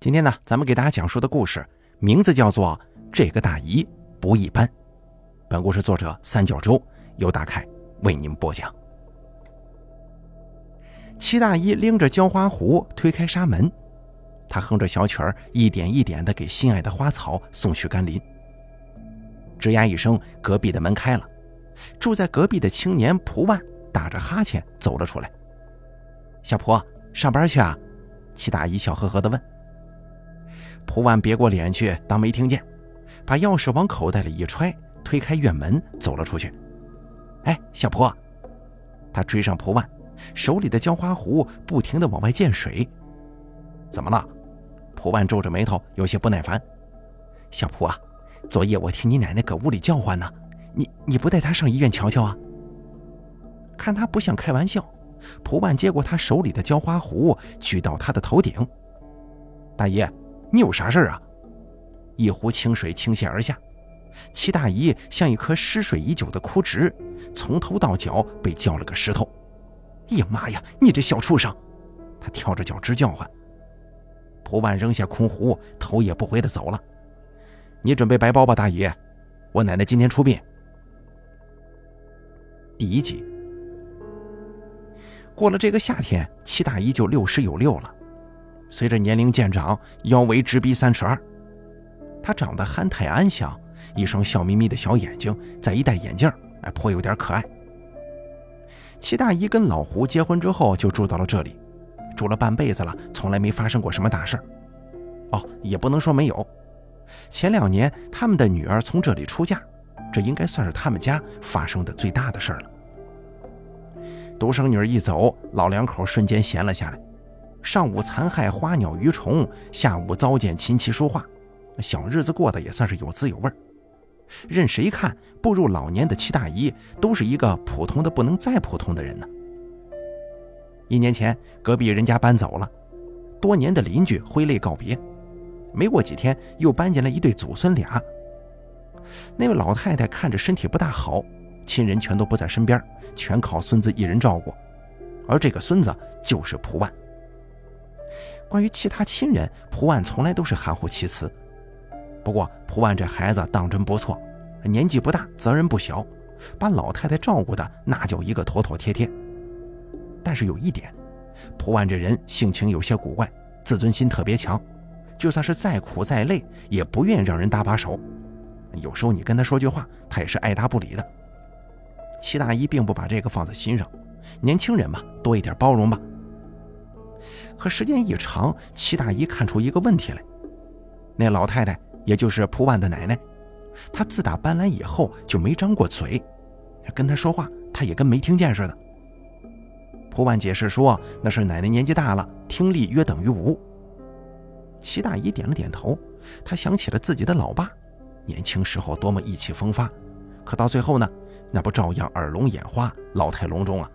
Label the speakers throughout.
Speaker 1: 今天呢，咱们给大家讲述的故事名字叫做《这个大姨不一般》。本故事作者三角洲由大凯为您播讲。齐大姨拎着浇花壶推开纱门，她哼着小曲儿，一点一点的给心爱的花草送去甘霖。吱呀一声，隔壁的门开了，住在隔壁的青年蒲万打着哈欠走了出来。小蒲，上班去啊？齐大姨笑呵呵的问。蒲万别过脸去，当没听见，把钥匙往口袋里一揣，推开院门走了出去。哎，小蒲，他追上蒲万，手里的浇花壶不停地往外溅水。怎么了？蒲万皱着眉头，有些不耐烦。小蒲啊，昨夜我听你奶奶搁屋里叫唤呢，你你不带她上医院瞧瞧啊？看他不像开玩笑，蒲万接过他手里的浇花壶，举到他的头顶。大爷。你有啥事儿啊？一壶清水倾泻而下，齐大姨像一棵失水已久的枯枝，从头到脚被浇了个湿透。哎呀妈呀！你这小畜生！他跳着脚直叫唤。蒲万扔下空壶，头也不回的走了。你准备白包吧，大姨，我奶奶今天出殡。第一集。过了这个夏天，齐大姨就六十有六了。随着年龄渐长，腰围直逼三尺二。她长得憨态安详，一双笑眯眯的小眼睛，再一戴眼镜，哎，颇有点可爱。齐大姨跟老胡结婚之后就住到了这里，住了半辈子了，从来没发生过什么大事哦，也不能说没有。前两年他们的女儿从这里出嫁，这应该算是他们家发生的最大的事儿了。独生女儿一走，老两口瞬间闲了下来。上午残害花鸟鱼虫，下午糟践琴棋书画，小日子过得也算是有滋有味儿任谁看，步入老年的七大姨都是一个普通的不能再普通的人呢。一年前，隔壁人家搬走了，多年的邻居挥泪告别。没过几天，又搬进来一对祖孙俩。那位老太太看着身体不大好，亲人全都不在身边，全靠孙子一人照顾。而这个孙子就是蒲万。关于其他亲人，蒲万从来都是含糊其辞。不过蒲万这孩子当真不错，年纪不大，责任不小，把老太太照顾的那叫一个妥妥帖帖。但是有一点，蒲万这人性情有些古怪，自尊心特别强，就算是再苦再累，也不愿让人搭把手。有时候你跟他说句话，他也是爱答不理的。齐大姨并不把这个放在心上，年轻人嘛，多一点包容吧。可时间一长，齐大姨看出一个问题来：那老太太，也就是蒲万的奶奶，她自打搬来以后就没张过嘴，跟她说话，她也跟没听见似的。蒲万解释说，那是奶奶年纪大了，听力约等于无。齐大姨点了点头，她想起了自己的老爸，年轻时候多么意气风发，可到最后呢，那不照样耳聋眼花，老态龙钟啊。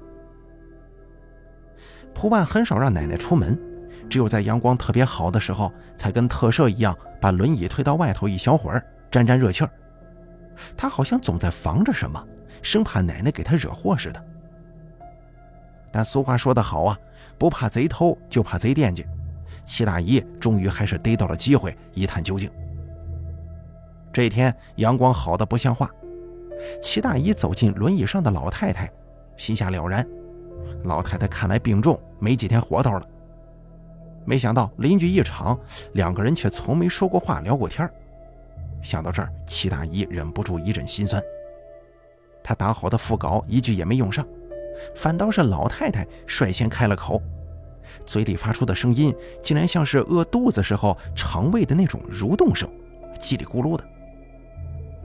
Speaker 1: 蒲万很少让奶奶出门，只有在阳光特别好的时候，才跟特赦一样，把轮椅推到外头一小会儿，沾沾热气儿。他好像总在防着什么，生怕奶奶给他惹祸似的。但俗话说得好啊，不怕贼偷，就怕贼惦记。齐大姨终于还是逮到了机会，一探究竟。这一天阳光好的不像话，齐大姨走进轮椅上的老太太，心下了然。老太太看来病重，没几天活头了。没想到邻居一场，两个人却从没说过话、聊过天想到这儿，齐大姨忍不住一阵心酸。她打好的副稿一句也没用上，反倒是老太太率先开了口，嘴里发出的声音竟然像是饿肚子时候肠胃的那种蠕动声，叽里咕噜的。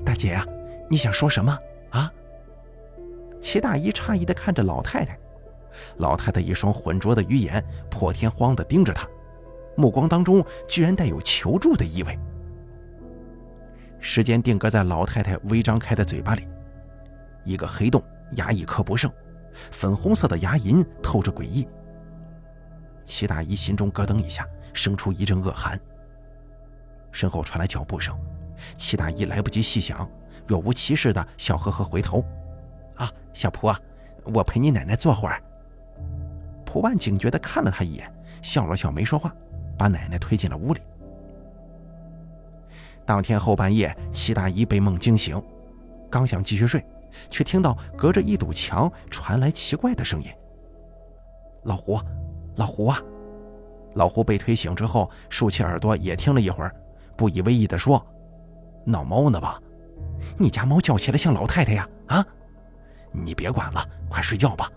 Speaker 1: 大姐呀，你想说什么啊？齐大姨诧异地看着老太太。老太太一双浑浊的鱼眼破天荒地盯着他，目光当中居然带有求助的意味。时间定格在老太太微张开的嘴巴里，一个黑洞，牙一颗不剩，粉红色的牙龈透着诡异。齐大姨心中咯噔一下，生出一阵恶寒。身后传来脚步声，齐大姨来不及细想，若无其事的笑呵呵回头：“啊，小蒲啊，我陪你奶奶坐会儿。”胡万警觉地看了他一眼，笑了笑，没说话，把奶奶推进了屋里。当天后半夜，齐大姨被梦惊醒，刚想继续睡，却听到隔着一堵墙传来奇怪的声音：“老胡，老胡啊！”老胡被推醒之后，竖起耳朵也听了一会儿，不以为意地说：“闹猫呢吧？你家猫叫起来像老太太呀！啊，你别管了，快睡觉吧。”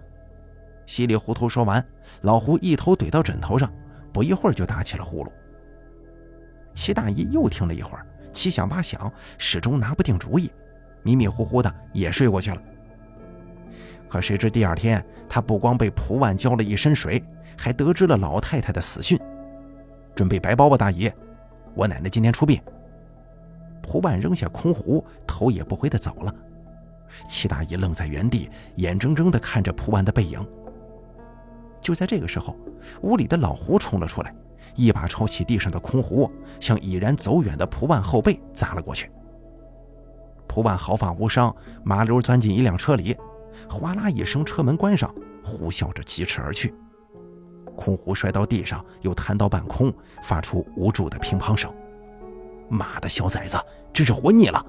Speaker 1: 稀里糊涂说完，老胡一头怼到枕头上，不一会儿就打起了呼噜。齐大姨又听了一会儿，七想八想，始终拿不定主意，迷迷糊糊的也睡过去了。可谁知第二天，她不光被蒲万浇了一身水。还得知了老太太的死讯，准备白包吧，大姨，我奶奶今天出殡。蒲万扔下空壶，头也不回的走了。齐大姨愣在原地，眼睁睁的看着蒲万的背影。就在这个时候，屋里的老胡冲了出来，一把抄起地上的空壶，向已然走远的蒲万后背砸了过去。蒲万毫发无伤，麻溜钻进一辆车里，哗啦一声，车门关上，呼啸着疾驰而去。空壶摔到地上，又弹到半空，发出无助的乒乓声。妈的小崽子，真是活腻了！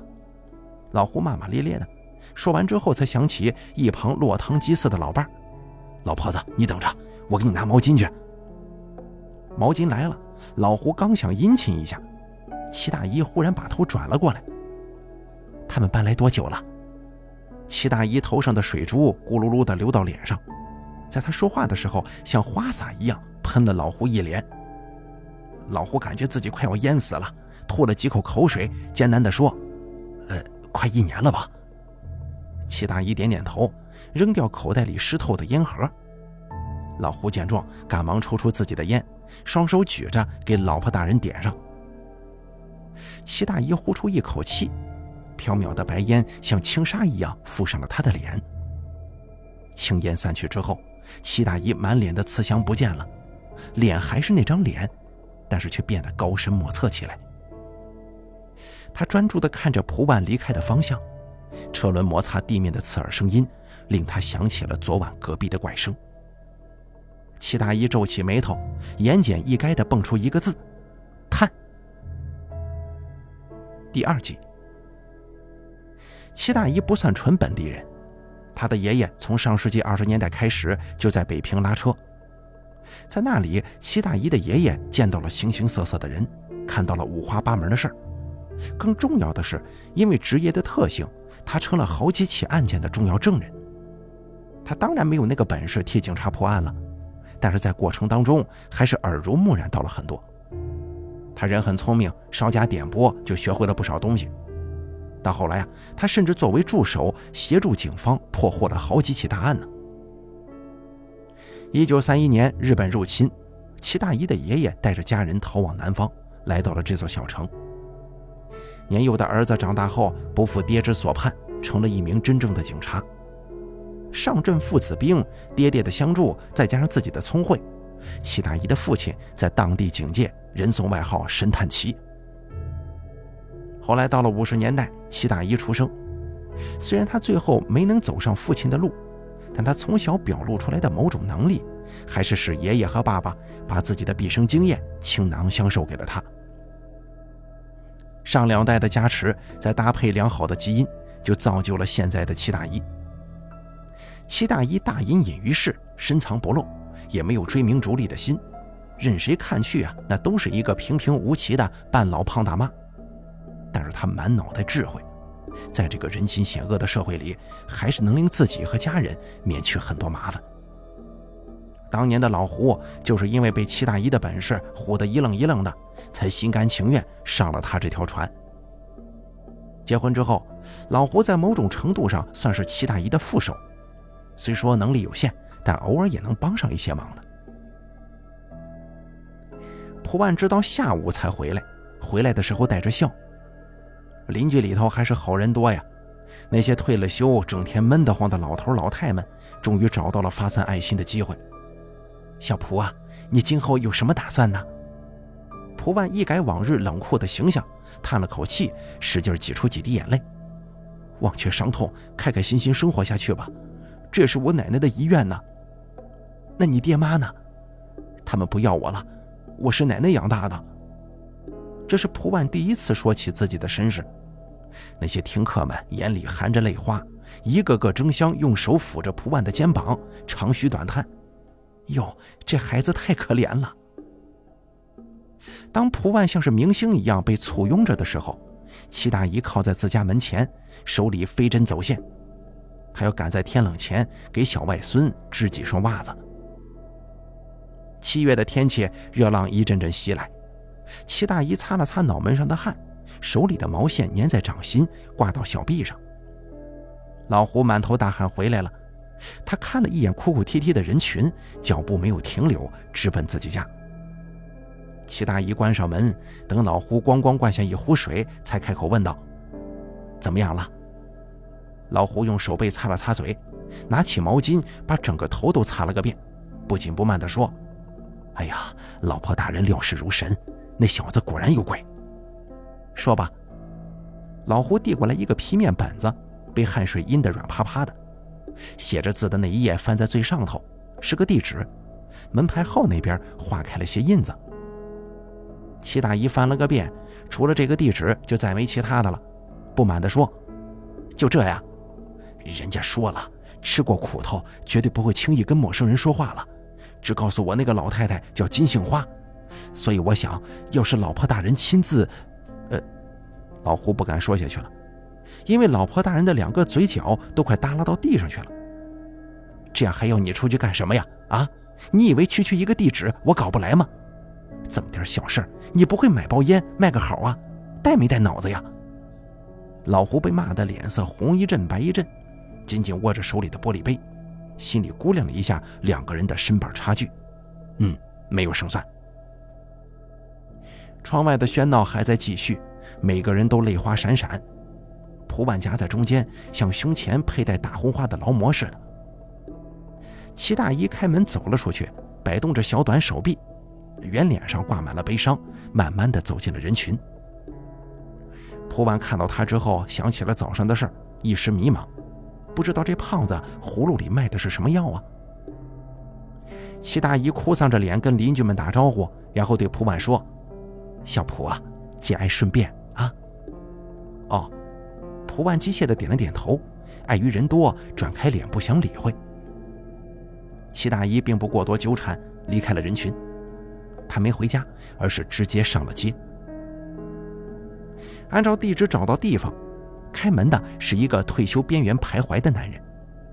Speaker 1: 老胡骂骂咧咧的，说完之后，才想起一旁落汤鸡似的老伴儿：“老婆子，你等着，我给你拿毛巾去。”毛巾来了，老胡刚想殷勤一下，齐大姨忽然把头转了过来：“他们搬来多久了？”齐大姨头上的水珠咕噜噜的流到脸上。在她说话的时候，像花洒一样喷了老胡一脸。老胡感觉自己快要淹死了，吐了几口口水，艰难地说：“呃，快一年了吧。”齐大姨点点头，扔掉口袋里湿透的烟盒。老胡见状，赶忙抽出自己的烟，双手举着给老婆大人点上。齐大姨呼出一口气，飘渺的白烟像轻纱一样覆上了她的脸。青烟散去之后。齐大姨满脸的慈祥不见了，脸还是那张脸，但是却变得高深莫测起来。她专注地看着蒲万离开的方向，车轮摩擦地面的刺耳声音，令他想起了昨晚隔壁的怪声。齐大姨皱起眉头，言简意赅地蹦出一个字：“探。”第二季，齐大姨不算纯本地人。他的爷爷从上世纪二十年代开始就在北平拉车，在那里，齐大姨的爷爷见到了形形色色的人，看到了五花八门的事儿。更重要的是，因为职业的特性，他成了好几起案件的重要证人。他当然没有那个本事替警察破案了，但是在过程当中还是耳濡目染到了很多。他人很聪明，稍加点拨就学会了不少东西。到后来啊，他甚至作为助手协助警方破获了好几起大案呢。一九三一年，日本入侵，齐大一的爷爷带着家人逃往南方，来到了这座小城。年幼的儿子长大后不负爹之所盼，成了一名真正的警察。上阵父子兵，爹爹的相助，再加上自己的聪慧，齐大姨的父亲在当地警界人送外号“神探齐”。后来到了五十年代，齐大姨出生。虽然他最后没能走上父亲的路，但他从小表露出来的某种能力，还是使爷爷和爸爸把自己的毕生经验倾囊相授给了他。上两代的加持，再搭配良好的基因，就造就了现在的齐大姨。齐大姨大隐隐于市，深藏不露，也没有追名逐利的心，任谁看去啊，那都是一个平平无奇的半老胖大妈。但是他满脑袋智慧，在这个人心险恶的社会里，还是能令自己和家人免去很多麻烦。当年的老胡就是因为被齐大姨的本事唬得一愣一愣的，才心甘情愿上了他这条船。结婚之后，老胡在某种程度上算是齐大姨的副手，虽说能力有限，但偶尔也能帮上一些忙的。蒲万直到下午才回来，回来的时候带着笑。邻居里头还是好人多呀，那些退了休、整天闷得慌的老头老太们，终于找到了发散爱心的机会。小蒲啊，你今后有什么打算呢？蒲万一改往日冷酷的形象，叹了口气，使劲挤出几滴眼泪。忘却伤痛，开开心心生活下去吧，这是我奶奶的遗愿呢。那你爹妈呢？他们不要我了，我是奶奶养大的。这是蒲万第一次说起自己的身世。那些听客们眼里含着泪花，一个个争相用手抚着蒲万的肩膀，长吁短叹：“哟，这孩子太可怜了。”当蒲万像是明星一样被簇拥着的时候，齐大姨靠在自家门前，手里飞针走线，还要赶在天冷前给小外孙织几双袜子。七月的天气，热浪一阵阵袭来，齐大姨擦了擦脑门上的汗，手里的毛线粘在掌心，挂到小臂上。老胡满头大汗回来了，他看了一眼哭哭啼啼的人群，脚步没有停留，直奔自己家。齐大姨关上门，等老胡咣咣灌下一壶水，才开口问道：“怎么样了？”老胡用手背擦了擦嘴，拿起毛巾把整个头都擦了个遍，不紧不慢地说：“哎呀，老婆大人料事如神，那小子果然有鬼。”说吧。老胡递过来一个皮面本子，被汗水阴得软趴趴的，写着字的那一页翻在最上头，是个地址，门牌号那边划开了些印子。齐大姨翻了个遍，除了这个地址，就再没其他的了。不满地说：“就这呀？人家说了，吃过苦头，绝对不会轻易跟陌生人说话了。只告诉我那个老太太叫金杏花，所以我想要是老婆大人亲自……呃，老胡不敢说下去了，因为老婆大人的两个嘴角都快耷拉到地上去了。这样还要你出去干什么呀？啊？你以为区区一个地址我搞不来吗？”这么点小事你不会买包烟卖个好啊？带没带脑子呀？老胡被骂得脸色红一阵白一阵，紧紧握着手里的玻璃杯，心里估量了一下两个人的身板差距，嗯，没有胜算。窗外的喧闹还在继续，每个人都泪花闪闪。蒲万夹在中间，像胸前佩戴大红花的劳模似的。齐大姨开门走了出去，摆动着小短手臂。圆脸上挂满了悲伤，慢慢的走进了人群。蒲万看到他之后，想起了早上的事儿一时迷茫，不知道这胖子葫芦里卖的是什么药啊。齐大姨哭丧着脸跟邻居们打招呼，然后对蒲万说：“小蒲啊，节哀顺变啊。”哦，蒲万机械的点了点头，碍于人多，转开脸不想理会。齐大姨并不过多纠缠，离开了人群。他没回家，而是直接上了街。按照地址找到地方，开门的是一个退休边缘徘徊的男人，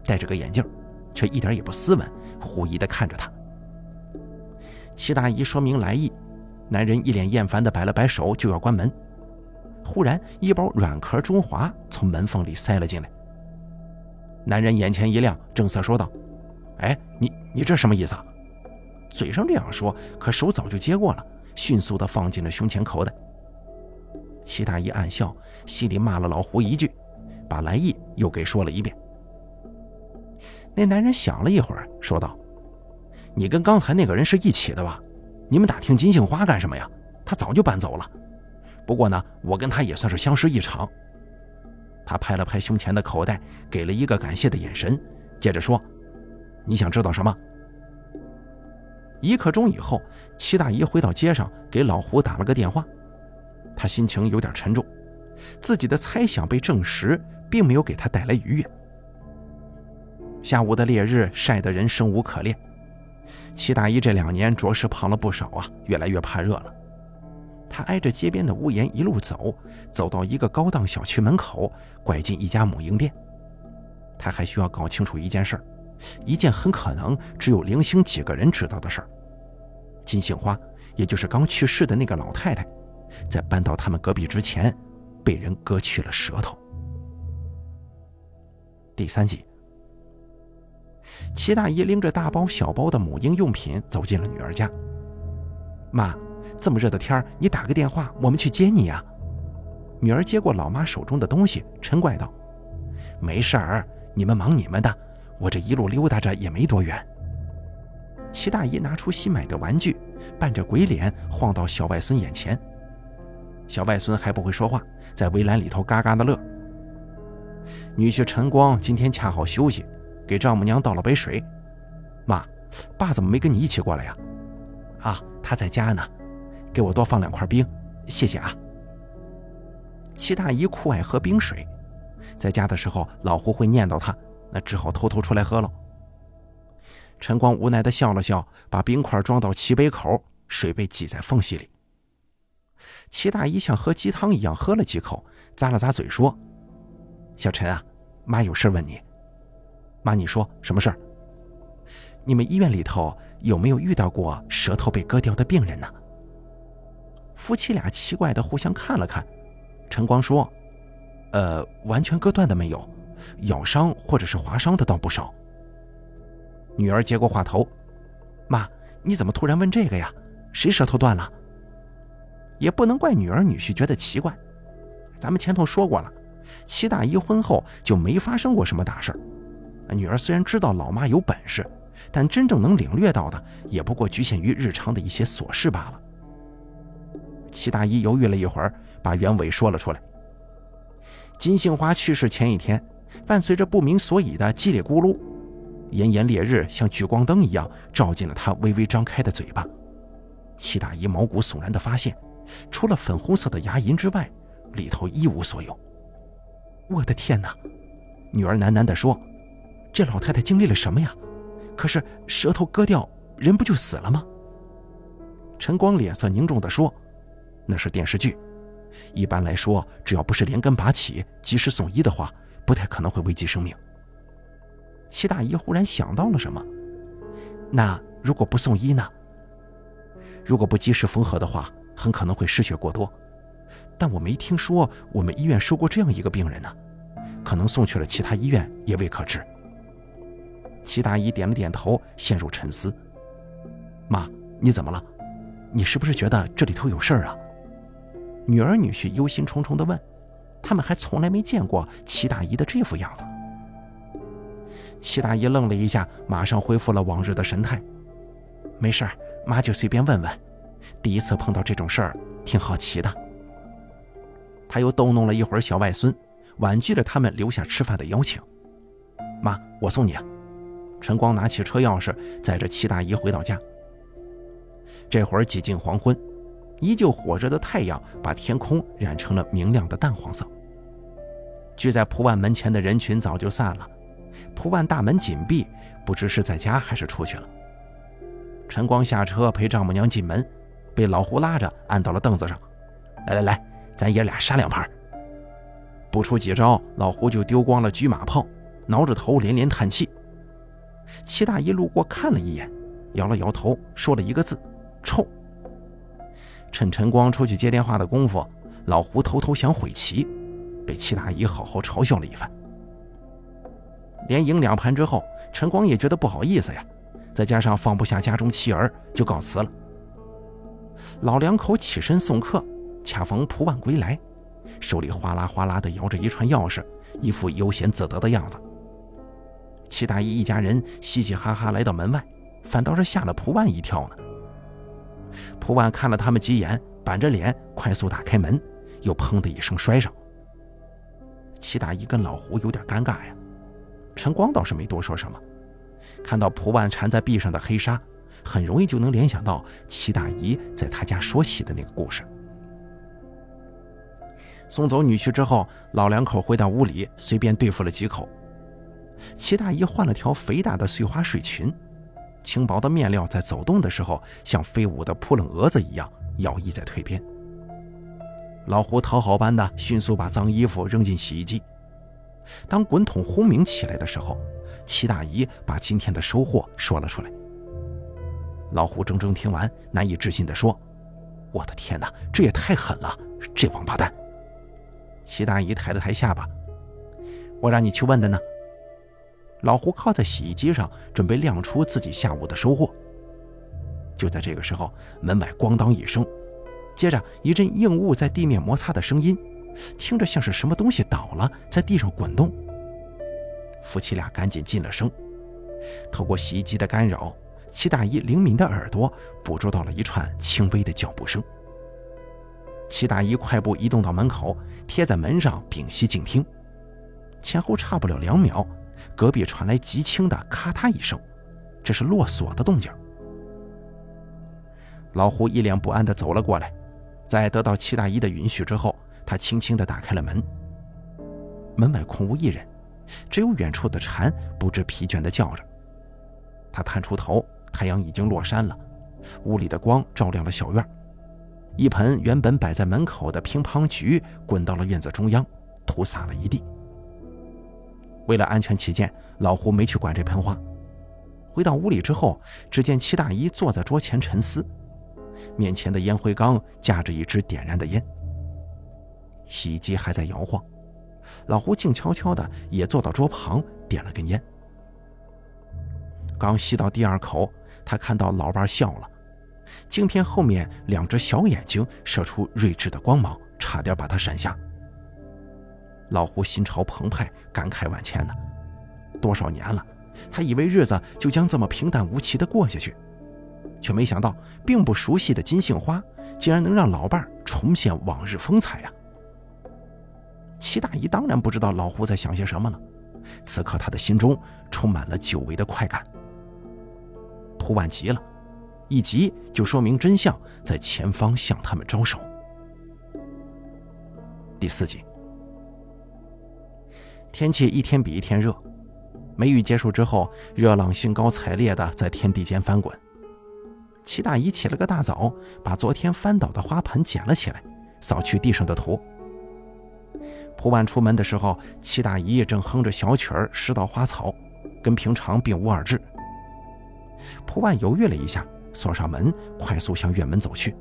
Speaker 1: 戴着个眼镜，却一点也不斯文，狐疑地看着他。齐大姨说明来意，男人一脸厌烦地摆了摆手，就要关门。忽然，一包软壳中华从门缝里塞了进来。男人眼前一亮，正色说道：“哎，你你这什么意思啊？”嘴上这样说，可手早就接过了，迅速地放进了胸前口袋。齐大姨暗笑，心里骂了老胡一句，把来意又给说了一遍。那男人想了一会儿，说道：“你跟刚才那个人是一起的吧？你们打听金杏花干什么呀？他早就搬走了。不过呢，我跟他也算是相识一场。”他拍了拍胸前的口袋，给了一个感谢的眼神，接着说：“你想知道什么？”一刻钟以后，齐大姨回到街上，给老胡打了个电话。他心情有点沉重，自己的猜想被证实，并没有给他带来愉悦。下午的烈日晒得人生无可恋，齐大姨这两年着实胖了不少啊，越来越怕热了。他挨着街边的屋檐一路走，走到一个高档小区门口，拐进一家母婴店。他还需要搞清楚一件事。一件很可能只有零星几个人知道的事儿：金杏花，也就是刚去世的那个老太太，在搬到他们隔壁之前，被人割去了舌头。第三集，齐大姨拎着大包小包的母婴用品走进了女儿家。妈，这么热的天你打个电话，我们去接你呀。女儿接过老妈手中的东西，嗔怪道：“没事儿，你们忙你们的。”我这一路溜达着也没多远。齐大姨拿出新买的玩具，扮着鬼脸晃到小外孙眼前。小外孙还不会说话，在围栏里头嘎嘎的乐。女婿陈光今天恰好休息，给丈母娘倒了杯水。妈，爸怎么没跟你一起过来呀？啊，他在家呢，给我多放两块冰，谢谢啊。齐大姨酷爱喝冰水，在家的时候老胡会念叨她，那只好偷偷出来喝了。陈光无奈的笑了笑，把冰块装到齐杯口，水被挤在缝隙里。齐大姨像喝鸡汤一样喝了几口，咂了咂嘴说：“小陈啊，妈有事问你。妈，你说什么事儿？你们医院里头有没有遇到过舌头被割掉的病人呢？”夫妻俩奇怪的互相看了看。陈光说：“呃，完全割断的没有，咬伤或者是划伤的倒不少。”女儿接过话头：“妈，你怎么突然问这个呀？谁舌头断了？”也不能怪女儿女婿觉得奇怪，咱们前头说过了，齐大姨婚后就没发生过什么大事儿女儿虽然知道老妈有本事，但真正能领略到的也不过局限于日常的一些琐事罢了。齐大姨犹豫了一会儿，把原委说了出来。金杏花去世前一天，伴随着不明所以的叽里咕噜，炎炎烈日像聚光灯一样照进了她微微张开的嘴巴。齐大姨毛骨悚然地发现。除了粉红色的牙龈之外，里头一无所有。我的天哪！女儿喃喃地说：“这老太太经历了什么呀？可是舌头割掉，人不就死了吗？”陈光脸色凝重地说：“那是电视剧。一般来说，只要不是连根拔起，及时送医的话，不太可能会危及生命。”齐大姨忽然想到了什么：“那如果不送医呢？如果不及时缝合的话？”很可能会失血过多，但我没听说我们医院收过这样一个病人呢，可能送去了其他医院也未可知。齐大姨点了点头，陷入沉思。妈，你怎么了？你是不是觉得这里头有事儿啊？女儿女婿忧心忡忡地问。他们还从来没见过齐大姨的这副样子。齐大姨愣了一下，马上恢复了往日的神态。没事儿，妈就随便问问。第一次碰到这种事儿，挺好奇的。他又逗弄了一会儿小外孙，婉拒了他们留下吃饭的邀请。妈，我送你啊！陈光拿起车钥匙，载着齐大姨回到家。这会儿几近黄昏，依旧火热的太阳把天空染成了明亮的淡黄色。聚在蒲万门前的人群早就散了，蒲万大门紧闭，不知是在家还是出去了。陈光下车陪丈母娘进门。被老胡拉着按到了凳子上，来来来，咱爷俩杀两盘。不出几招，老胡就丢光了车马炮，挠着头连连叹气。齐大姨路过看了一眼，摇了摇头，说了一个字：臭。趁陈光出去接电话的功夫，老胡偷偷想毁棋，被齐大姨好好嘲笑了一番。连赢两盘之后，陈光也觉得不好意思呀，再加上放不下家中妻儿，就告辞了。老两口起身送客，恰逢蒲万归来，手里哗啦哗啦地摇着一串钥匙，一副悠闲自得的样子。齐大姨一家人嘻嘻哈哈来到门外，反倒是吓了蒲万一跳呢。蒲万看了他们几眼，板着脸快速打开门，又砰的一声摔上。齐大姨跟老胡有点尴尬呀，陈光倒是没多说什么，看到蒲万缠在壁上的黑纱。很容易就能联想到齐大姨在他家说起的那个故事。送走女婿之后，老两口回到屋里，随便对付了几口。齐大姨换了条肥大的碎花睡裙，轻薄的面料在走动的时候像飞舞的扑棱蛾子一样摇曳在腿边。老胡讨好般的迅速把脏衣服扔进洗衣机。当滚筒轰鸣起来的时候，齐大姨把今天的收获说了出来。老胡怔怔听完，难以置信地说：“我的天哪，这也太狠了！这王八蛋！”齐大姨抬了抬下巴：“我让你去问的呢。”老胡靠在洗衣机上，准备亮出自己下午的收获。就在这个时候，门外咣当一声，接着一阵硬物在地面摩擦的声音，听着像是什么东西倒了，在地上滚动。夫妻俩赶紧进了声，透过洗衣机的干扰。齐大姨灵敏的耳朵捕捉到了一串轻微的脚步声。齐大姨快步移动到门口，贴在门上屏息静听。前后差不了两秒，隔壁传来极轻的咔嗒一声，这是落锁的动静。老胡一脸不安地走了过来，在得到齐大姨的允许之后，他轻轻地打开了门。门外空无一人，只有远处的蝉不知疲倦地叫着。他探出头，太阳已经落山了，屋里的光照亮了小院。一盆原本摆在门口的乒乓菊滚到了院子中央，土洒了一地。为了安全起见，老胡没去管这盆花。回到屋里之后，只见齐大姨坐在桌前沉思，面前的烟灰缸架着一支点燃的烟，洗衣机还在摇晃。老胡静悄悄的也坐到桌旁，点了根烟。刚吸到第二口，他看到老伴笑了，镜片后面两只小眼睛射出睿智的光芒，差点把他闪瞎。老胡心潮澎湃，感慨万千呢。多少年了，他以为日子就将这么平淡无奇的过下去，却没想到并不熟悉的金杏花，竟然能让老伴重现往日风采呀！齐大姨当然不知道老胡在想些什么了，此刻他的心中充满了久违的快感。蒲万急了，一急就说明真相在前方向他们招手。第四集，天气一天比一天热，梅雨结束之后，热浪兴高采烈地在天地间翻滚。齐大姨起了个大早，把昨天翻倒的花盆捡了起来，扫去地上的土。蒲万出门的时候，齐大姨正哼着小曲儿拾到花草，跟平常并无二致。蒲万犹豫了一下，锁上门，快速向院门走去。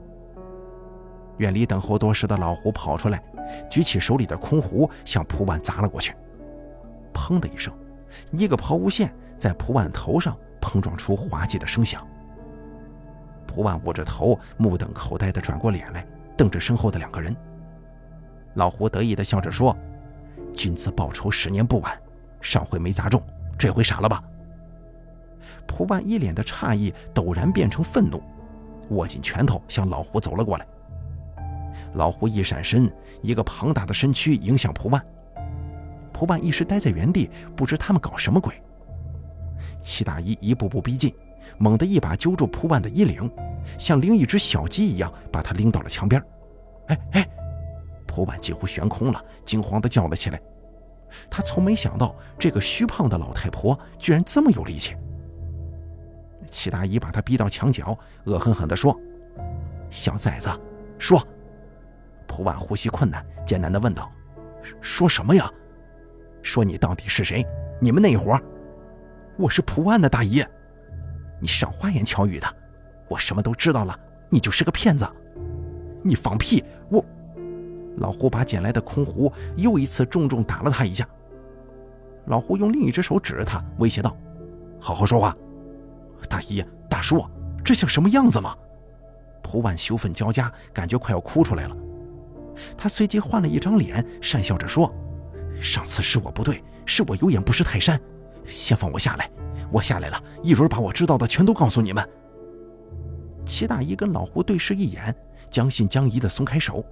Speaker 1: 院里等候多时的老胡跑出来，举起手里的空壶向蒲万砸了过去。砰的一声，一个抛物线在蒲万头上碰撞出滑稽的声响。蒲万捂着头，目瞪口呆地转过脸来，瞪着身后的两个人。老胡得意地笑着说：“君子报仇，十年不晚。上回没砸中，这回傻了吧？”蒲万一脸的诧异，陡然变成愤怒，握紧拳头向老胡走了过来。老胡一闪身，一个庞大的身躯迎向蒲万。蒲万一时呆在原地，不知他们搞什么鬼。齐大一一步步逼近，猛地一把揪住蒲万的衣领，像拎一只小鸡一样把他拎到了墙边。哎哎！蒲万几乎悬空了，惊慌地叫了起来。他从没想到这个虚胖的老太婆居然这么有力气。齐大姨把他逼到墙角，恶狠狠地说：“小崽子，说。”蒲万呼吸困难，艰难地问道：“说什么呀？说你到底是谁？你们那伙？我是蒲万的大姨。你少花言巧语的，我什么都知道了。你就是个骗子。你放屁！我……”老胡把捡来的空壶又一次重重打了他一下。老胡用另一只手指着他，威胁道：“好好说话。”大姨、大叔，这像什么样子吗？蒲万羞愤交加，感觉快要哭出来了。他随即换了一张脸，讪笑着说：“上次是我不对，是我有眼不识泰山。先放我下来，我下来了，一准把我知道的全都告诉你们。”齐大姨跟老胡对视一眼，将信将疑地松开手。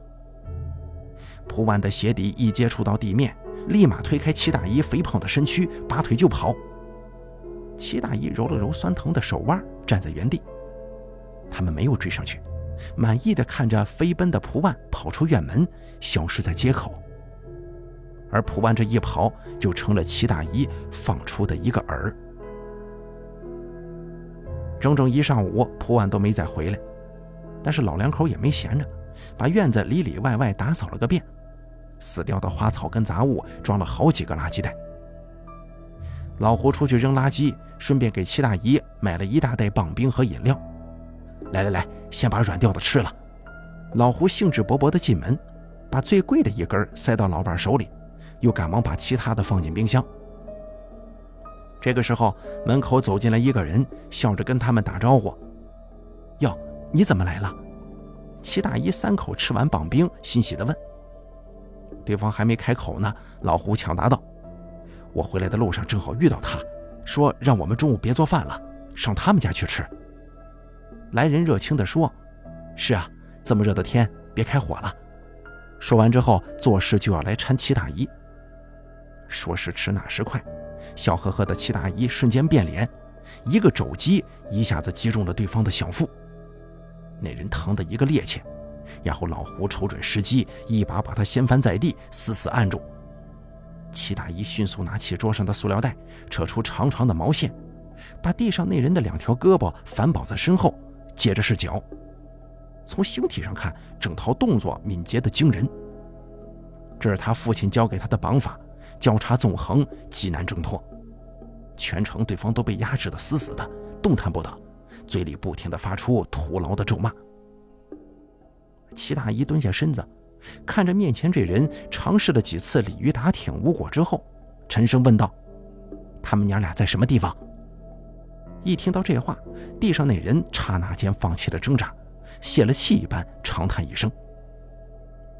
Speaker 1: 蒲万的鞋底一接触到地面，立马推开齐大姨肥胖的身躯，拔腿就跑。齐大姨揉了揉酸疼的手腕，站在原地。他们没有追上去，满意的看着飞奔的蒲万跑出院门，消失在街口。而蒲万这一跑，就成了齐大姨放出的一个饵。整整一上午，蒲万都没再回来。但是老两口也没闲着，把院子里里外外打扫了个遍，死掉的花草跟杂物装了好几个垃圾袋。老胡出去扔垃圾，顺便给齐大姨买了一大袋棒冰和饮料。来来来，先把软掉的吃了。老胡兴致勃勃地进门，把最贵的一根塞到老伴手里，又赶忙把其他的放进冰箱。这个时候，门口走进来一个人，笑着跟他们打招呼：“哟，你怎么来了？”齐大姨三口吃完棒冰，欣喜地问。对方还没开口呢，老胡抢答道。我回来的路上正好遇到他，说让我们中午别做饭了，上他们家去吃。来人热情地说：“是啊，这么热的天，别开火了。”说完之后，做事就要来搀齐大姨。说时迟，那时快，笑呵呵的齐大姨瞬间变脸，一个肘击一下子击中了对方的小腹。那人疼得一个趔趄，然后老胡瞅准时机，一把把他掀翻在地，死死按住。齐大姨迅速拿起桌上的塑料袋，扯出长长的毛线，把地上那人的两条胳膊反绑在身后，接着是脚。从形体上看，整套动作敏捷的惊人。这是他父亲教给他的绑法，交叉纵横，极难挣脱。全程对方都被压制的死死的，动弹不得，嘴里不停的发出徒劳的咒骂。齐大姨蹲下身子。看着面前这人，尝试了几次鲤鱼打挺无果之后，沉声问道：“他们娘俩在什么地方？”一听到这话，地上那人刹那间放弃了挣扎，泄了气一般长叹一声。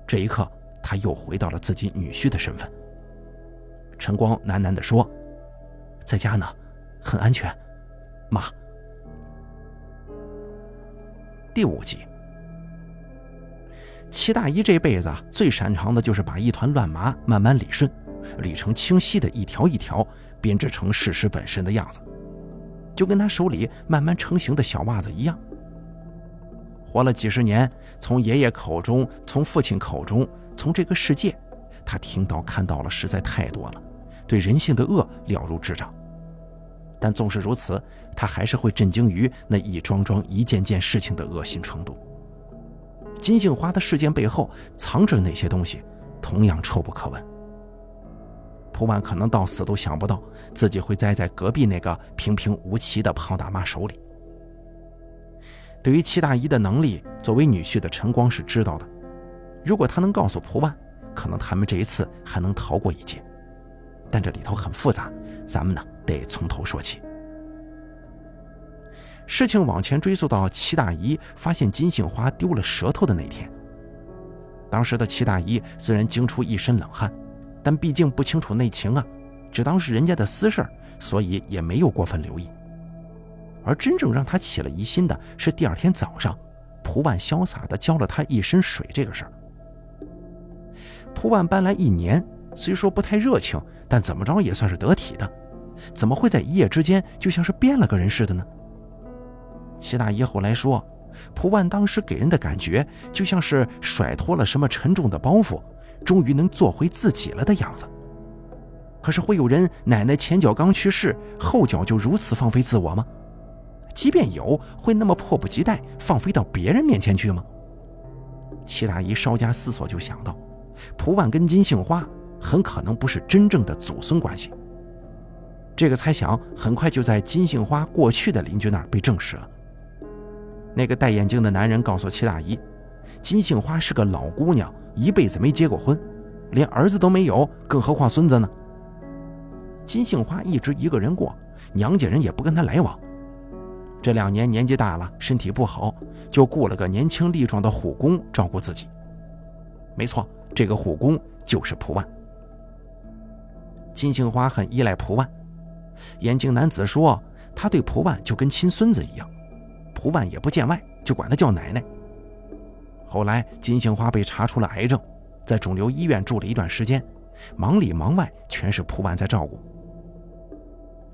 Speaker 1: 这一刻，他又回到了自己女婿的身份。陈光喃喃地说：“在家呢，很安全，妈。”第五集。齐大姨这辈子最擅长的就是把一团乱麻慢慢理顺，理成清晰的一条一条，编织成事实本身的样子，就跟他手里慢慢成型的小袜子一样。活了几十年，从爷爷口中，从父亲口中，从这个世界，他听到看到了实在太多了，对人性的恶了如指掌。但纵使如此，他还是会震惊于那一桩桩、一件件事情的恶心程度。金杏花的事件背后藏着哪些东西，同样臭不可闻。蒲万可能到死都想不到自己会栽在隔壁那个平平无奇的胖大妈手里。对于齐大姨的能力，作为女婿的陈光是知道的。如果他能告诉蒲万，可能他们这一次还能逃过一劫。但这里头很复杂，咱们呢得从头说起。事情往前追溯到齐大姨发现金杏花丢了舌头的那天。当时的齐大姨虽然惊出一身冷汗，但毕竟不清楚内情啊，只当是人家的私事所以也没有过分留意。而真正让她起了疑心的是第二天早上，蒲万潇洒地浇了她一身水这个事儿。蒲万搬来一年，虽说不太热情，但怎么着也算是得体的，怎么会在一夜之间就像是变了个人似的呢？齐大姨后来说，蒲万当时给人的感觉就像是甩脱了什么沉重的包袱，终于能做回自己了的样子。可是会有人奶奶前脚刚去世，后脚就如此放飞自我吗？即便有，会那么迫不及待放飞到别人面前去吗？齐大姨稍加思索，就想到，蒲万跟金杏花很可能不是真正的祖孙关系。这个猜想很快就在金杏花过去的邻居那儿被证实了。那个戴眼镜的男人告诉齐大姨，金杏花是个老姑娘，一辈子没结过婚，连儿子都没有，更何况孙子呢？金杏花一直一个人过，娘家人也不跟她来往。这两年年纪大了，身体不好，就雇了个年轻力壮的护工照顾自己。没错，这个护工就是蒲万。金杏花很依赖蒲万，眼镜男子说，他对蒲万就跟亲孙子一样。蒲万也不见外，就管他叫奶奶。后来金杏花被查出了癌症，在肿瘤医院住了一段时间，忙里忙外全是蒲万在照顾。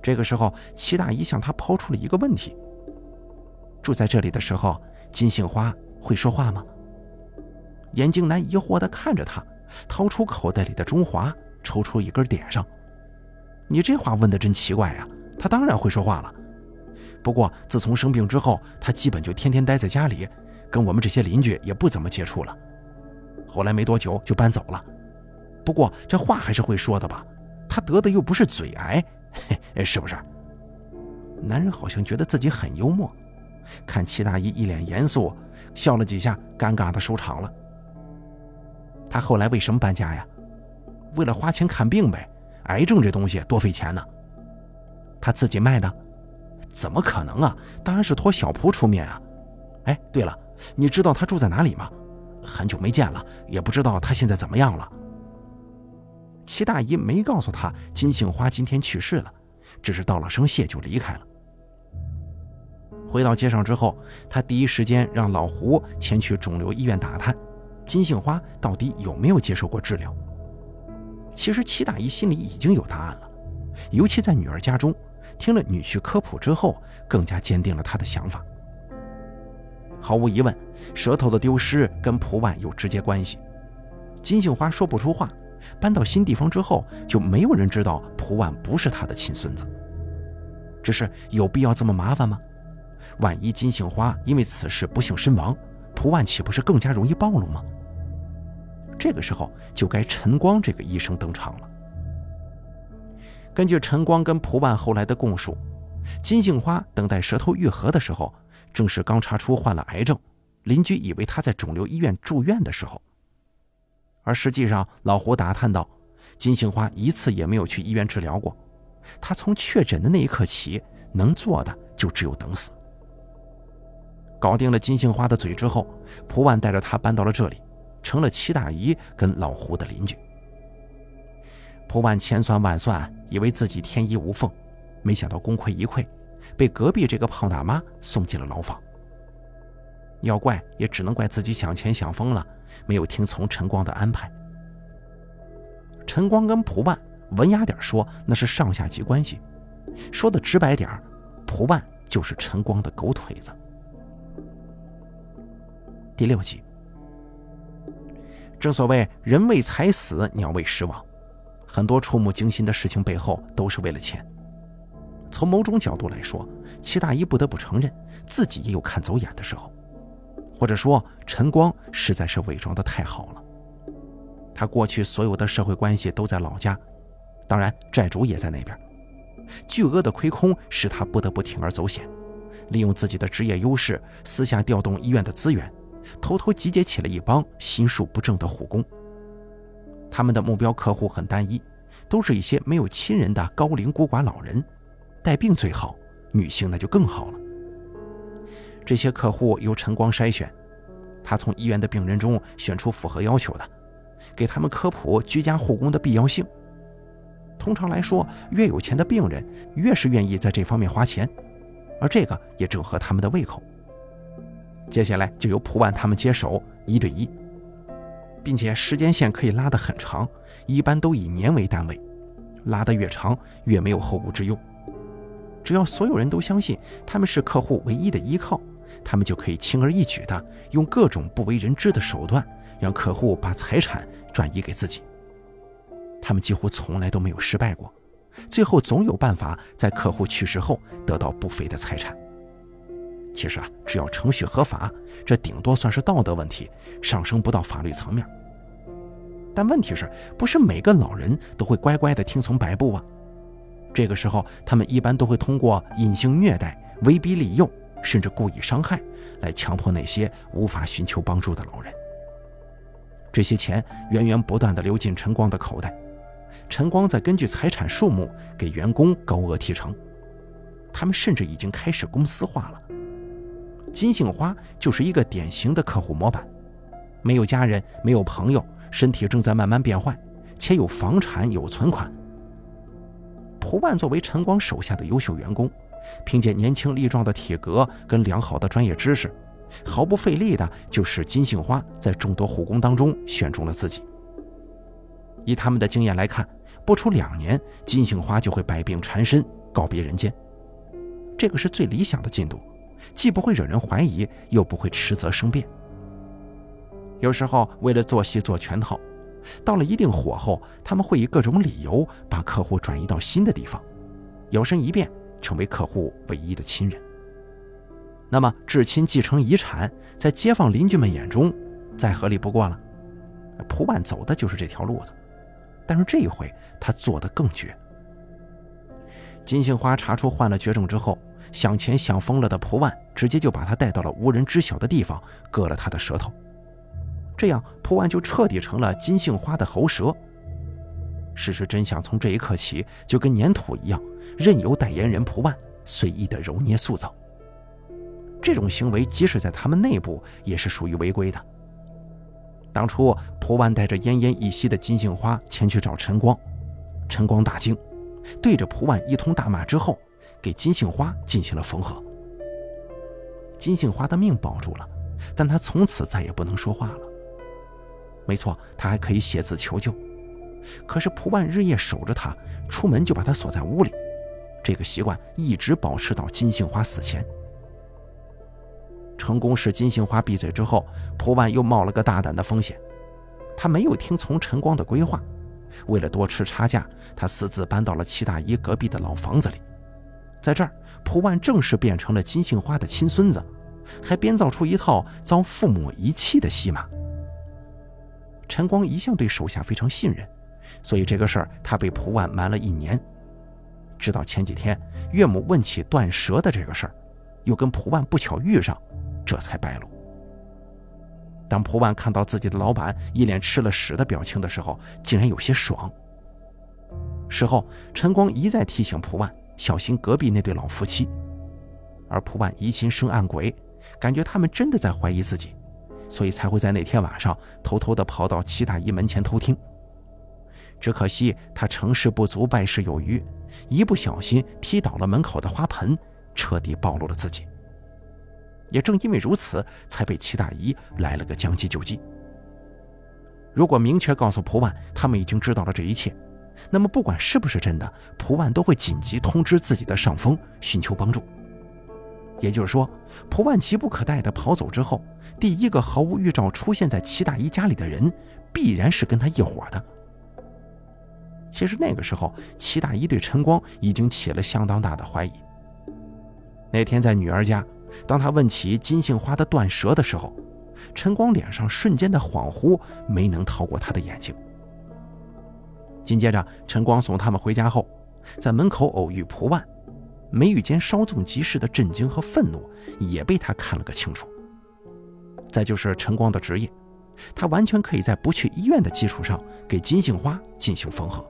Speaker 1: 这个时候，齐大姨向他抛出了一个问题：住在这里的时候，金杏花会说话吗？眼镜男疑惑地看着他，掏出口袋里的中华，抽出一根点上。你这话问的真奇怪呀！他当然会说话了。不过，自从生病之后，他基本就天天待在家里，跟我们这些邻居也不怎么接触了。后来没多久就搬走了。不过这话还是会说的吧？他得的又不是嘴癌，嘿，是不是？男人好像觉得自己很幽默，看齐大姨一脸严肃，笑了几下，尴尬的收场了。他后来为什么搬家呀？为了花钱看病呗。癌症这东西多费钱呢。他自己卖的。怎么可能啊！当然是托小蒲出面啊！哎，对了，你知道他住在哪里吗？很久没见了，也不知道他现在怎么样了。齐大姨没告诉他金杏花今天去世了，只是道了声谢就离开了。回到街上之后，他第一时间让老胡前去肿瘤医院打探，金杏花到底有没有接受过治疗。其实齐大姨心里已经有答案了，尤其在女儿家中。听了女婿科普之后，更加坚定了他的想法。毫无疑问，舌头的丢失跟蒲万有直接关系。金杏花说不出话，搬到新地方之后，就没有人知道蒲万不是他的亲孙子。只是有必要这么麻烦吗？万一金杏花因为此事不幸身亡，蒲万岂不是更加容易暴露吗？这个时候就该陈光这个医生登场了。根据陈光跟蒲万后来的供述，金杏花等待舌头愈合的时候。正是刚查出患了癌症，邻居以为他在肿瘤医院住院的时候，而实际上老胡打探到，金杏花一次也没有去医院治疗过，他从确诊的那一刻起，能做的就只有等死。搞定了金杏花的嘴之后，蒲万带着他搬到了这里，成了齐大姨跟老胡的邻居。蒲万千算万算，以为自己天衣无缝，没想到功亏一篑。被隔壁这个胖大妈送进了牢房。要怪也只能怪自己想钱想疯了，没有听从陈光的安排。陈光跟蒲万文雅点说，那是上下级关系；说的直白点蒲万就是陈光的狗腿子。第六集，正所谓人为财死，鸟为食亡，很多触目惊心的事情背后都是为了钱。从某种角度来说，齐大姨不得不承认自己也有看走眼的时候，或者说陈光实在是伪装的太好了。他过去所有的社会关系都在老家，当然债主也在那边，巨额的亏空使他不得不铤而走险，利用自己的职业优势，私下调动医院的资源，偷偷集结起了一帮心术不正的护工。他们的目标客户很单一，都是一些没有亲人的高龄孤寡老人。带病最好，女性那就更好了。这些客户由晨光筛选，他从医院的病人中选出符合要求的，给他们科普居家护工的必要性。通常来说，越有钱的病人越是愿意在这方面花钱，而这个也正合他们的胃口。接下来就由蒲万他们接手一对一，并且时间线可以拉得很长，一般都以年为单位，拉得越长越没有后顾之忧。只要所有人都相信他们是客户唯一的依靠，他们就可以轻而易举地用各种不为人知的手段，让客户把财产转移给自己。他们几乎从来都没有失败过，最后总有办法在客户去世后得到不菲的财产。其实啊，只要程序合法，这顶多算是道德问题，上升不到法律层面。但问题是不是每个老人都会乖乖地听从摆布啊？这个时候，他们一般都会通过隐性虐待、威逼利诱，甚至故意伤害，来强迫那些无法寻求帮助的老人。这些钱源源不断地流进陈光的口袋，陈光再根据财产数目给员工高额提成。他们甚至已经开始公司化了。金杏花就是一个典型的客户模板，没有家人，没有朋友，身体正在慢慢变坏，且有房产，有存款。蒲万作为陈光手下的优秀员工，凭借年轻力壮的体格跟良好的专业知识，毫不费力的就使金杏花在众多护工当中选中了自己。以他们的经验来看，不出两年，金杏花就会百病缠身，告别人间。这个是最理想的进度，既不会惹人怀疑，又不会迟则生变。有时候为了做戏做全套。到了一定火候，他们会以各种理由把客户转移到新的地方，摇身一变成为客户唯一的亲人。那么至亲继承遗产，在街坊邻居们眼中再合理不过了。蒲万走的就是这条路子，但是这一回他做的更绝。金杏花查出患了绝症之后，想钱想疯了的蒲万直接就把他带到了无人知晓的地方，割了他的舌头。这样，蒲万就彻底成了金杏花的喉舌。事实真相从这一刻起就跟粘土一样，任由代言人蒲万随意的揉捏塑造。这种行为即使在他们内部也是属于违规的。当初蒲万带着奄奄一息的金杏花前去找陈光，陈光大惊，对着蒲万一通大骂之后，给金杏花进行了缝合。金杏花的命保住了，但她从此再也不能说话了。没错，她还可以写字求救，可是蒲万日夜守着她，出门就把她锁在屋里，这个习惯一直保持到金杏花死前。成功使金杏花闭嘴之后，蒲万又冒了个大胆的风险，他没有听从陈光的规划，为了多吃差价，他私自搬到了齐大姨隔壁的老房子里，在这儿，蒲万正式变成了金杏花的亲孙子，还编造出一套遭父母遗弃的戏码。陈光一向对手下非常信任，所以这个事儿他被蒲万瞒了一年，直到前几天岳母问起断舌的这个事儿，又跟蒲万不巧遇上，这才败露。当蒲万看到自己的老板一脸吃了屎的表情的时候，竟然有些爽。事后，陈光一再提醒蒲万小心隔壁那对老夫妻，而蒲万疑心生暗鬼，感觉他们真的在怀疑自己。所以才会在那天晚上偷偷地跑到齐大姨门前偷听。只可惜他成事不足败事有余，一不小心踢倒了门口的花盆，彻底暴露了自己。也正因为如此，才被齐大姨来了个将计就计。如果明确告诉蒲万他们已经知道了这一切，那么不管是不是真的，蒲万都会紧急通知自己的上峰，寻求帮助。也就是说，蒲万急不可待地跑走之后，第一个毫无预兆出现在齐大姨家里的人，必然是跟他一伙的。其实那个时候，齐大姨对陈光已经起了相当大的怀疑。那天在女儿家，当他问起金杏花的断舌的时候，陈光脸上瞬间的恍惚没能逃过他的眼睛。紧接着，陈光送他们回家后，在门口偶遇蒲万。眉宇间稍纵即逝的震惊和愤怒也被他看了个清楚。再就是陈光的职业，他完全可以在不去医院的基础上给金杏花进行缝合。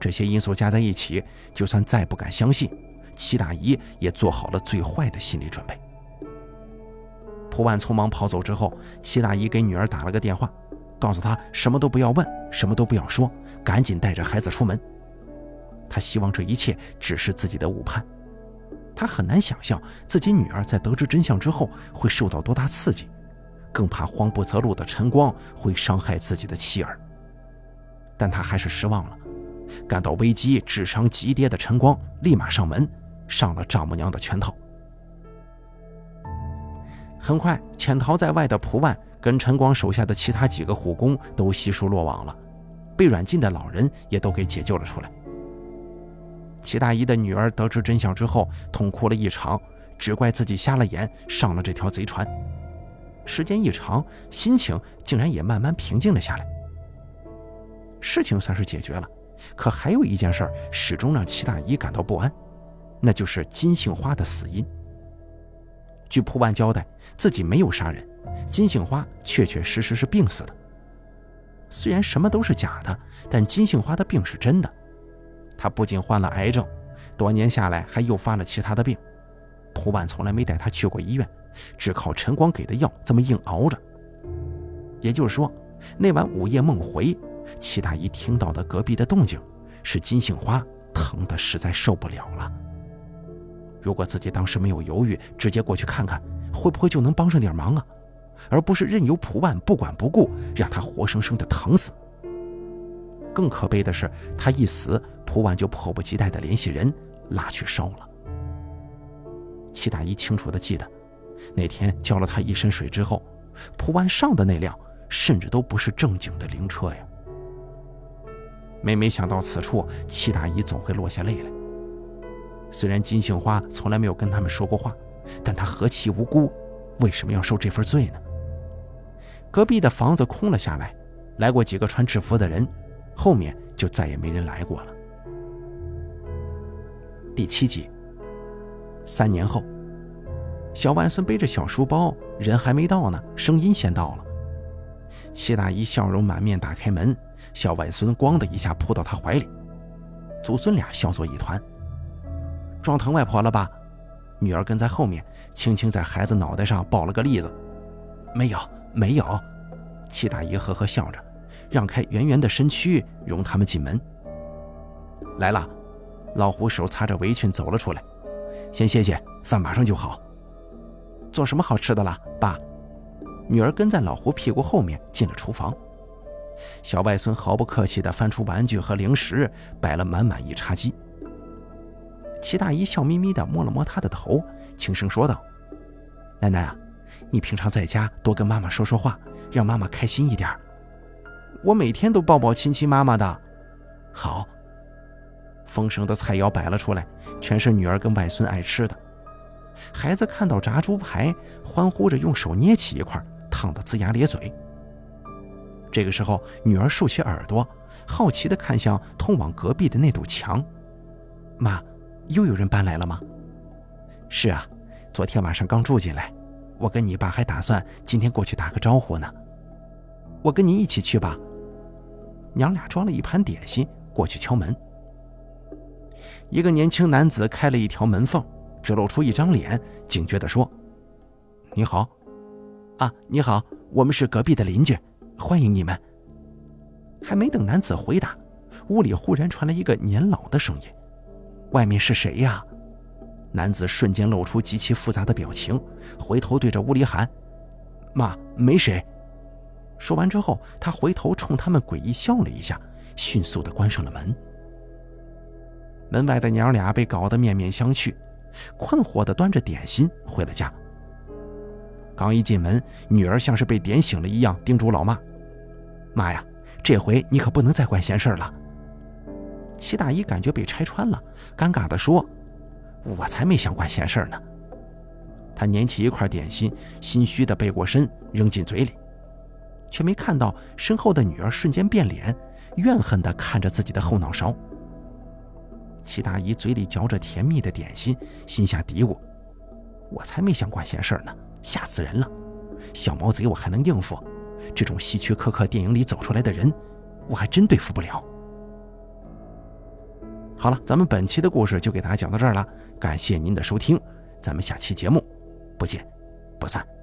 Speaker 1: 这些因素加在一起，就算再不敢相信，齐大姨也做好了最坏的心理准备。蒲万匆忙跑走之后，齐大姨给女儿打了个电话，告诉他什么都不要问，什么都不要说，赶紧带着孩子出门。他希望这一切只是自己的误判，他很难想象自己女儿在得知真相之后会受到多大刺激，更怕慌不择路的陈光会伤害自己的妻儿。但他还是失望了，感到危机、智商急跌的陈光立马上门，上了丈母娘的圈套。很快，潜逃在外的蒲万跟陈光手下的其他几个虎工都悉数落网了，被软禁的老人也都给解救了出来。齐大姨的女儿得知真相之后，痛哭了一场，只怪自己瞎了眼，上了这条贼船。时间一长，心情竟然也慢慢平静了下来。事情算是解决了，可还有一件事始终让齐大姨感到不安，那就是金杏花的死因。据蒲万交代，自己没有杀人，金杏花确确实实是病死的。虽然什么都是假的，但金杏花的病是真的。他不仅患了癌症，多年下来还诱发了其他的病。蒲万从来没带他去过医院，只靠陈光给的药这么硬熬着。也就是说，那晚午夜梦回，齐大姨听到的隔壁的动静，是金杏花疼得实在受不了了。如果自己当时没有犹豫，直接过去看看，会不会就能帮上点忙啊？而不是任由蒲万不管不顾，让他活生生的疼死。更可悲的是，他一死。蒲万就迫不及待地联系人拉去烧了。齐大姨清楚地记得，那天浇了他一身水之后，蒲万上的那辆甚至都不是正经的灵车呀。每每想到此处，齐大姨总会落下泪来。虽然金杏花从来没有跟他们说过话，但她何其无辜，为什么要受这份罪呢？隔壁的房子空了下来，来过几个穿制服的人，后面就再也没人来过了。第七集。三年后，小外孙背着小书包，人还没到呢，声音先到了。谢大姨笑容满面，打开门，小外孙咣的一下扑到她怀里，祖孙俩笑作一团。撞疼外婆了吧？女儿跟在后面，轻轻在孩子脑袋上抱了个栗子。没有，没有。齐大姨呵呵笑着，让开圆圆的身躯，容他们进门。来了。老胡手擦着围裙走了出来，先歇歇，饭马上就好。做什么好吃的了，爸？女儿跟在老胡屁股后面进了厨房。小外孙毫不客气地翻出玩具和零食，摆了满满一茶几。齐大姨笑眯眯地摸了摸他的头，轻声说道：“奶奶啊，你平常在家多跟妈妈说说话，让妈妈开心一点。我每天都抱抱亲亲妈妈的。好。丰盛的菜肴摆了出来，全是女儿跟外孙爱吃的。孩子看到炸猪排，欢呼着用手捏起一块，烫得龇牙咧嘴。这个时候，女儿竖起耳朵，好奇地看向通往隔壁的那堵墙。妈，又有人搬来了吗？是啊，昨天晚上刚住进来。我跟你爸还打算今天过去打个招呼呢。我跟你一起去吧。娘俩装了一盘点心过去敲门。一个年轻男子开了一条门缝，只露出一张脸，警觉地说：“你好，啊，你好，我们是隔壁的邻居，欢迎你们。”还没等男子回答，屋里忽然传来一个年老的声音：“外面是谁呀？”男子瞬间露出极其复杂的表情，回头对着屋里喊：“妈，没谁。”说完之后，他回头冲他们诡异笑了一下，迅速的关上了门。门外的娘俩被搞得面面相觑，困惑的端着点心回了家。刚一进门，女儿像是被点醒了一样，叮嘱老妈：“妈呀，这回你可不能再管闲事了。”齐大姨感觉被拆穿了，尴尬的说：“我才没想管闲事呢。”他捻起一块点心，心虚地背过身扔进嘴里，却没看到身后的女儿瞬间变脸，怨恨地看着自己的后脑勺。齐大姨嘴里嚼着甜蜜的点心，心下嘀咕：“我才没想管闲事呢，吓死人了！小毛贼我还能应付，这种希区柯克电影里走出来的人，我还真对付不了。”好了，咱们本期的故事就给大家讲到这儿了，感谢您的收听，咱们下期节目不见不散。